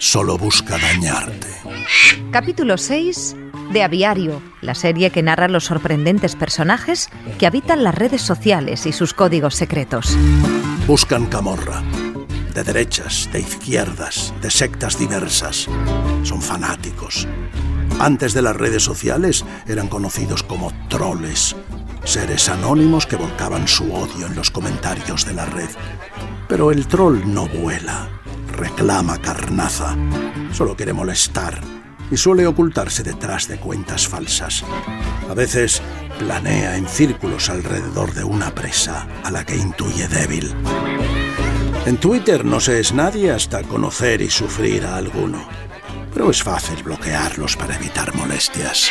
Solo busca dañarte. Capítulo 6 de Aviario, la serie que narra los sorprendentes personajes que habitan las redes sociales y sus códigos secretos. Buscan camorra. De derechas, de izquierdas, de sectas diversas. Son fanáticos. Antes de las redes sociales eran conocidos como troles, seres anónimos que volcaban su odio en los comentarios de la red. Pero el troll no vuela, reclama carnaza, solo quiere molestar y suele ocultarse detrás de cuentas falsas. A veces planea en círculos alrededor de una presa a la que intuye débil. En Twitter no se es nadie hasta conocer y sufrir a alguno, pero es fácil bloquearlos para evitar molestias.